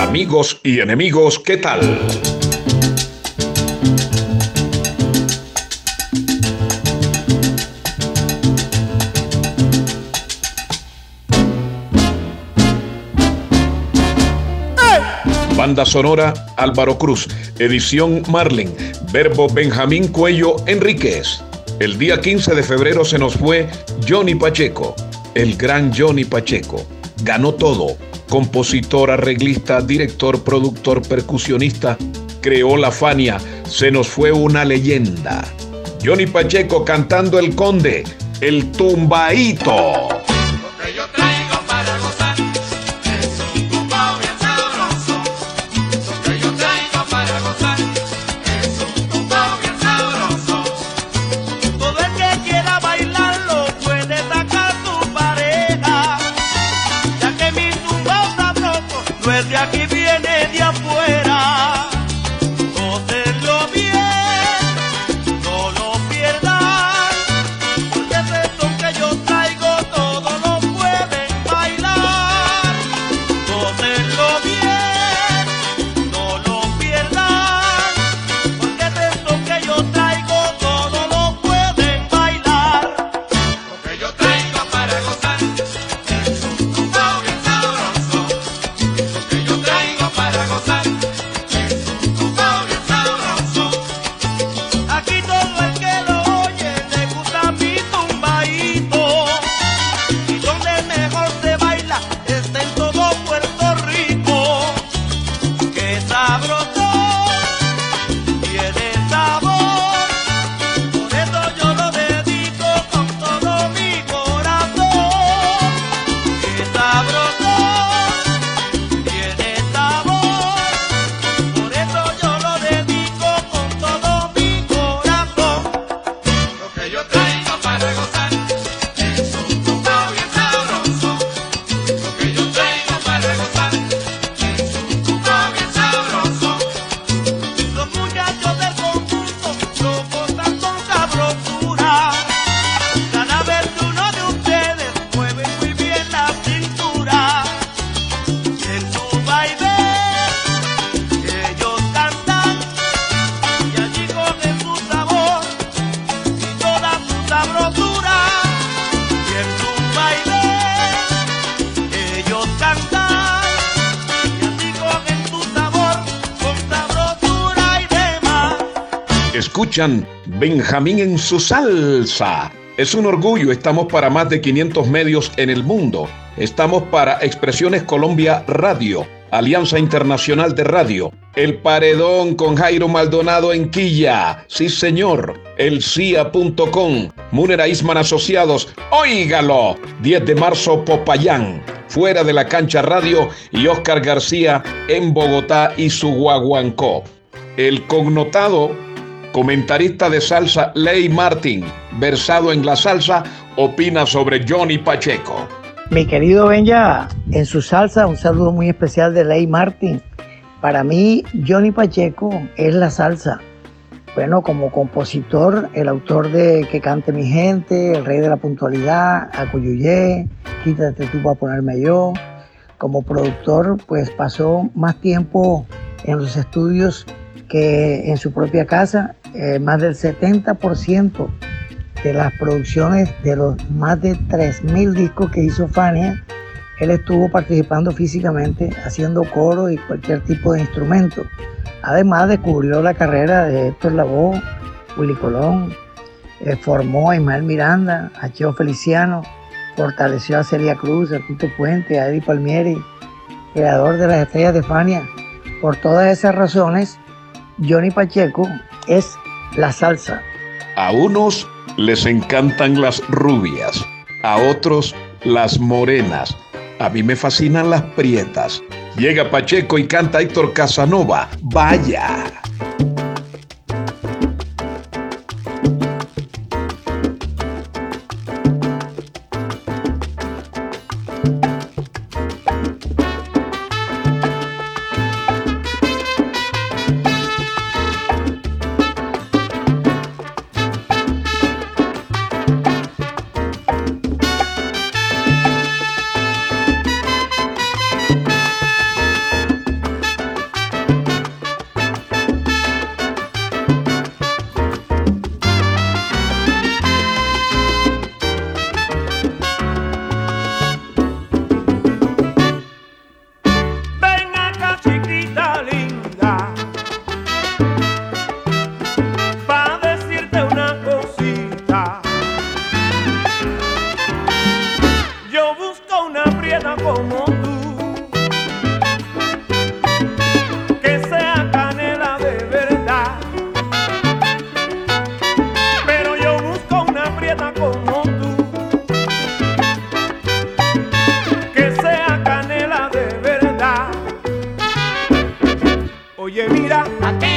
Amigos y enemigos, ¿qué tal? Banda sonora Álvaro Cruz, edición Marlin, verbo Benjamín Cuello Enríquez. El día 15 de febrero se nos fue Johnny Pacheco, el gran Johnny Pacheco. Ganó todo, compositor, arreglista, director, productor, percusionista, creó la Fania, se nos fue una leyenda. Johnny Pacheco cantando El Conde, el tumbaito. Benjamín en su salsa. Es un orgullo, estamos para más de 500 medios en el mundo. Estamos para Expresiones Colombia Radio, Alianza Internacional de Radio, El Paredón con Jairo Maldonado en Quilla, sí señor, el CIA.com, Munera Isman Asociados, óigalo, 10 de marzo Popayán, fuera de la cancha radio y Oscar García en Bogotá y su guaguancó. El connotado comentarista de salsa Ley Martin, versado en la salsa, opina sobre Johnny Pacheco. Mi querido Benja, en su salsa, un saludo muy especial de Ley Martin. Para mí, Johnny Pacheco es la salsa. Bueno, como compositor, el autor de Que cante mi gente, El rey de la puntualidad, Acuyuyé, Quítate tú para ponerme yo. Como productor, pues pasó más tiempo en los estudios que en su propia casa eh, más del 70% de las producciones de los más de 3.000 discos que hizo Fania, él estuvo participando físicamente, haciendo coro y cualquier tipo de instrumento. Además, descubrió la carrera de Héctor Lavoe, Willy Colón, eh, formó a Ismael Miranda, a Cheo Feliciano, fortaleció a Celia Cruz, a Tito Puente, a Eddie Palmieri, creador de las estrellas de Fania. Por todas esas razones, Johnny Pacheco es la salsa. A unos les encantan las rubias, a otros las morenas. A mí me fascinan las prietas. Llega Pacheco y canta Héctor Casanova. Vaya. En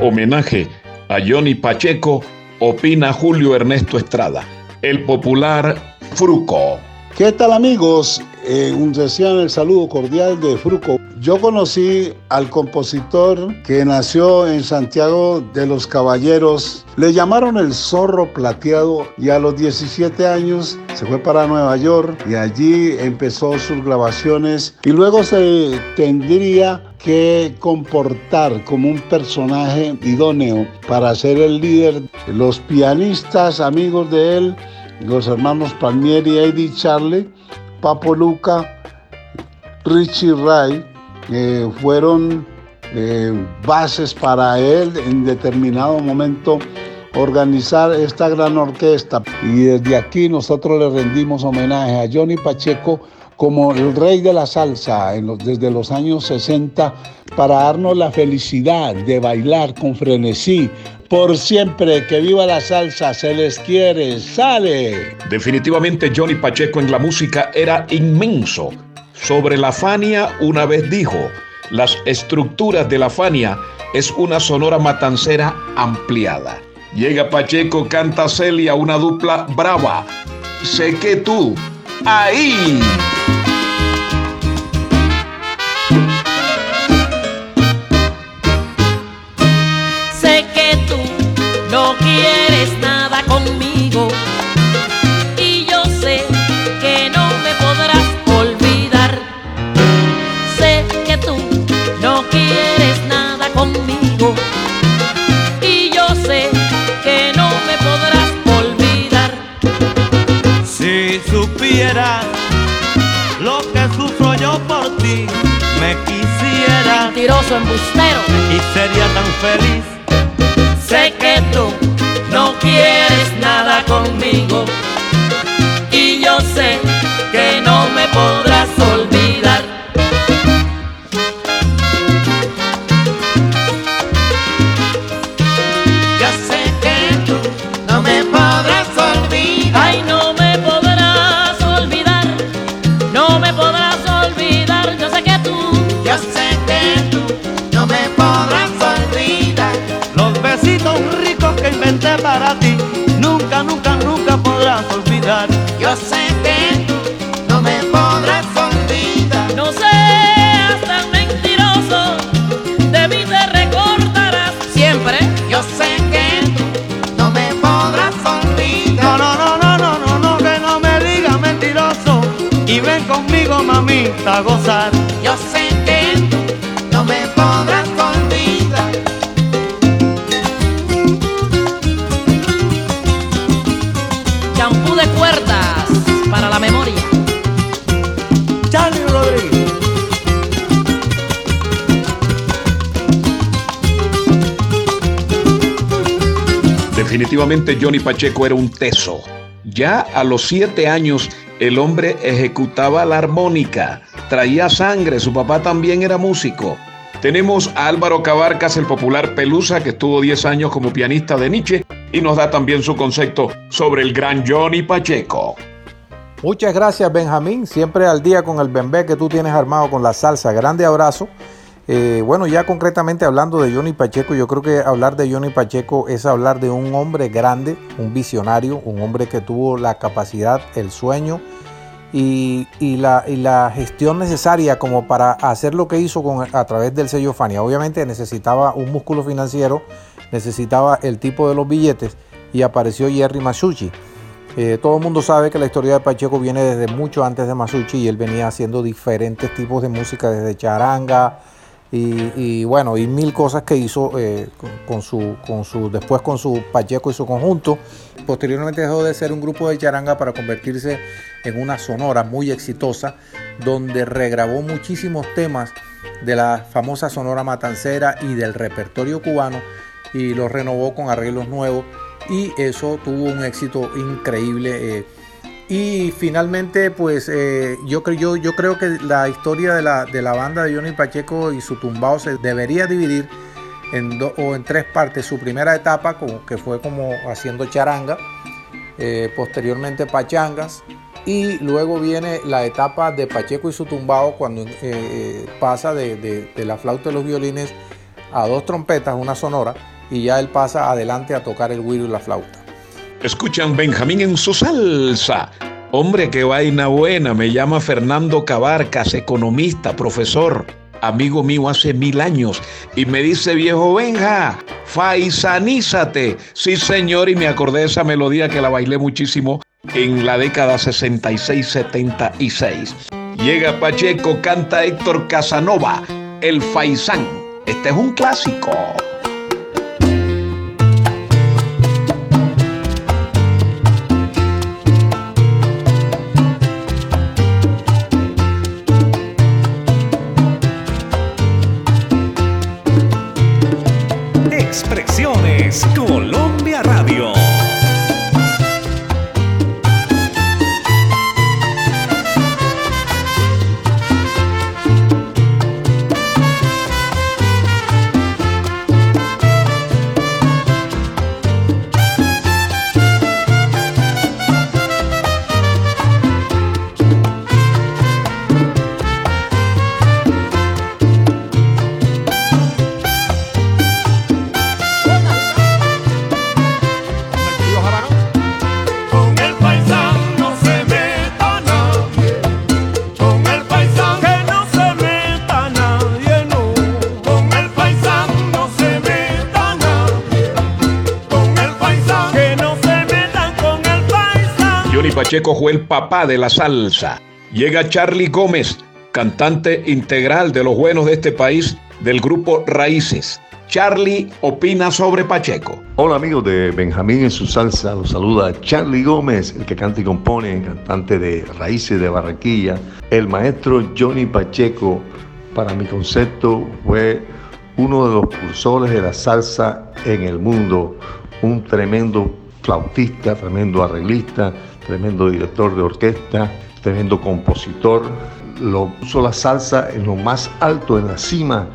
homenaje a Johnny Pacheco, opina Julio Ernesto Estrada, el popular Fruco. ¿Qué tal amigos? Eh, un desean el saludo cordial de Fruco. Yo conocí al compositor que nació en Santiago de los Caballeros. Le llamaron el zorro plateado y a los 17 años se fue para Nueva York y allí empezó sus grabaciones y luego se tendría que comportar como un personaje idóneo para ser el líder. Los pianistas amigos de él, los hermanos Palmieri Eddie Charlie, Papo Luca, Richie Ray, fueron eh, bases para él en determinado momento organizar esta gran orquesta. Y desde aquí nosotros le rendimos homenaje a Johnny Pacheco como el rey de la salsa desde los años 60 para darnos la felicidad de bailar con frenesí. Por siempre, que viva la salsa, se les quiere, sale. Definitivamente Johnny Pacheco en la música era inmenso. Sobre la Fania una vez dijo, las estructuras de la Fania es una sonora matancera ampliada. Llega Pacheco, canta Celia, una dupla brava. Sé que tú, ahí. Mentiroso embustero y sería tan feliz. Sé que tú no quieres nada conmigo y yo sé nunca, nunca, podrás olvidar. Yo sé que no me podrás olvidar. No seas tan mentiroso, de mí te recordarás siempre. Yo sé que no me podrás olvidar. No, no, no, no, no, no, no que no me digas mentiroso. Y ven conmigo, mamita, a gozar. Yo sé que no me podrás Definitivamente Johnny Pacheco era un teso. Ya a los siete años el hombre ejecutaba la armónica, traía sangre, su papá también era músico. Tenemos a Álvaro Cabarcas, el popular Pelusa, que estuvo 10 años como pianista de Nietzsche y nos da también su concepto sobre el gran Johnny Pacheco. Muchas gracias Benjamín, siempre al día con el bembé que tú tienes armado con la salsa. Grande abrazo. Eh, bueno, ya concretamente hablando de Johnny Pacheco, yo creo que hablar de Johnny Pacheco es hablar de un hombre grande, un visionario, un hombre que tuvo la capacidad, el sueño y, la gestión necesaria como para hacer lo que hizo con, a través del sello Fania. Obviamente necesitaba un músculo financiero, necesitaba el tipo de los billetes y apareció Jerry Masucci. Eh, todo el mundo sabe que la historia de Pacheco viene desde mucho antes de Masucci y él venía haciendo diferentes tipos de música, desde charanga y, bueno, y mil cosas que hizo eh, con, con su, con su, después con su Pacheco y su conjunto. Posteriormente dejó de ser un grupo de charanga para convertirse en una sonora muy exitosa, donde regrabó muchísimos temas de la famosa sonora matancera y del repertorio cubano y los renovó con arreglos nuevos y eso tuvo un éxito increíble. eh, y finalmente, pues eh, yo, creo, que la historia de la, de banda de Johnny Pacheco y su tumbao se debería dividir en dos o en tres partes. Su primera etapa, que fue como haciendo charanga, eh, posteriormente pachangas, y luego viene la etapa de Pacheco y su tumbao cuando eh, pasa de, de- de la flauta y los violines a dos trompetas, una sonora, y ya él pasa adelante a tocar el güiro y la flauta. Escuchan Benjamín en su salsa. Hombre, qué vaina buena. Me llama Fernando Cabarcas, economista, profesor, amigo mío hace mil años. Y me dice, viejo Benja, faisanízate. Sí, señor, y me acordé de esa melodía que la bailé muchísimo en la década 66-76. Llega Pacheco, canta Héctor Casanova, el faisán. Este es un clásico. Expresiones Colombia Radio. Pacheco fue el papá de la salsa. Llega Charlie Gómez, cantante integral de los buenos de este país del grupo Raíces. Charlie opina sobre Pacheco. Hola amigos de Benjamín en su salsa, los saluda Charlie Gómez, el que canta y compone, cantante de Raíces de Barranquilla. El maestro Johnny Pacheco, para mi concepto, fue uno de los cursores de la salsa en el mundo, un tremendo flautista, tremendo arreglista, tremendo director de orquesta, tremendo compositor. Lo puso la salsa en lo más alto, en la cima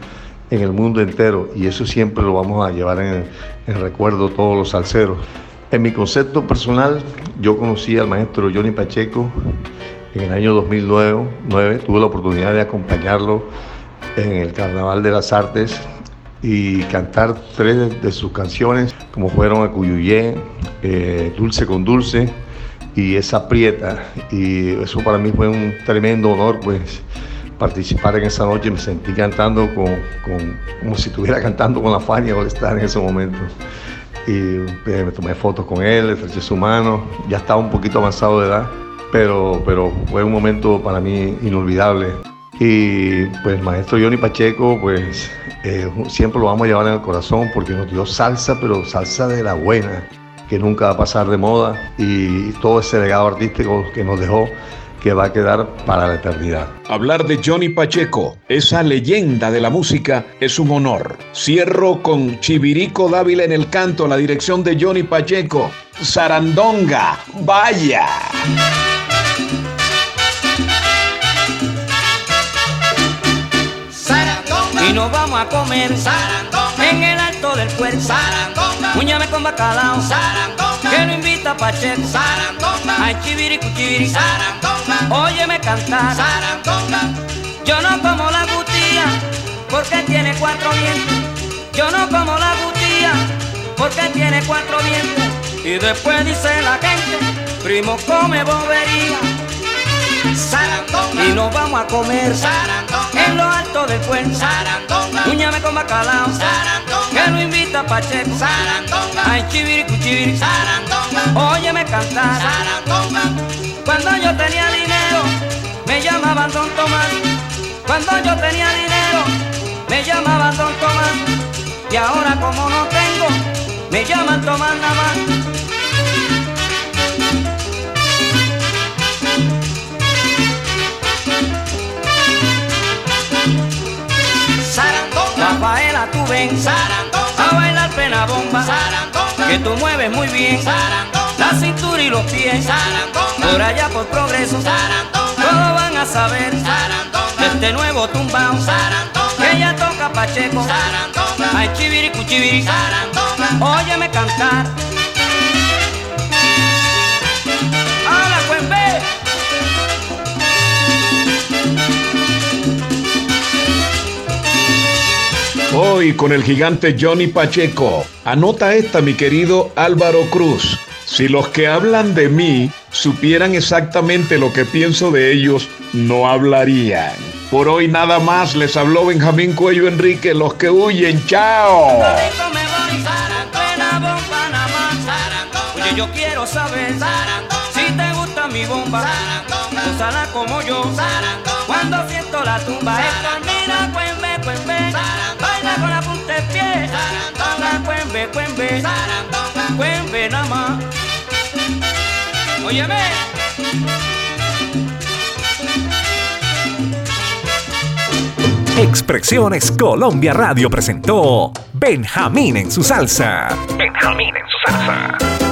en el mundo entero y eso siempre lo vamos a llevar en, recuerdo todos los salseros. En mi concepto personal, yo conocí al maestro Johnny Pacheco en el año 2009, nueve, tuve la oportunidad de acompañarlo en el Carnaval de las Artes y cantar tres de sus canciones, como fueron Acuyuyé, eh, Dulce con Dulce y Esa Prieta. Y eso para mí fue un tremendo honor, pues participar en esa noche, me sentí cantando con, con- como si estuviera cantando con la Fania al estar en ese momento. Y eh, me tomé fotos con él, estreché su mano, ya estaba un poquito avanzado de edad, pero, pero fue un momento para mí inolvidable. Y pues maestro Johnny Pacheco, pues eh, siempre lo vamos a llevar en el corazón porque nos dio salsa, pero salsa de la buena, que nunca va a pasar de moda y todo ese legado artístico que nos dejó que va a quedar para la eternidad. Hablar de Johnny Pacheco, esa leyenda de la música, es un honor. Cierro con Chivirico Dávila en el canto, la dirección de Johnny Pacheco. Sarandonga, vaya. Y nos vamos a comer en el alto del puerto. Uñame con bacalao. Que lo invita Pacheco. Ay, chivirico, chivirico. Óyeme cantar. Yo no como la gutía porque tiene cuatro vientos. Yo no como la gutía porque tiene cuatro vientos. Y después dice la gente, primo come bobería. Y nos vamos a comer en lo alto del puente. Uñame con bacalao. Que lo invita Pacheco. Ay, chiviricu, chiviricu. Óyeme cantar. Cuando yo tenía dinero, me llamaban Don Tomás. Cuando yo tenía dinero, me llamaban Don Tomás. Y ahora como no tengo, me llaman Tomás nada ven a bailar pena bomba. Que tú mueves muy bien. La cintura y los pies. Por allá por progreso, todos van a saber. De este nuevo tumbao. Que ya toca Pacheco. Ay, chiviricu, chiviricu. Óyeme cantar. Hoy con el gigante Johnny Pacheco. Anota esta, mi querido Álvaro Cruz. Si los que hablan de mí supieran exactamente lo que pienso de ellos, no hablarían. Por hoy nada más les habló Benjamín Cuello Enrique, los que huyen, chao. Me. Cuando siento la tumba, esta mira, cuembe, cuembe. Baila con la punta de pie. Haga cuembe, cuembe. Cuembe nada más. Óyeme. Expresiones Colombia Radio presentó Benjamín en su salsa. Benjamín en su salsa.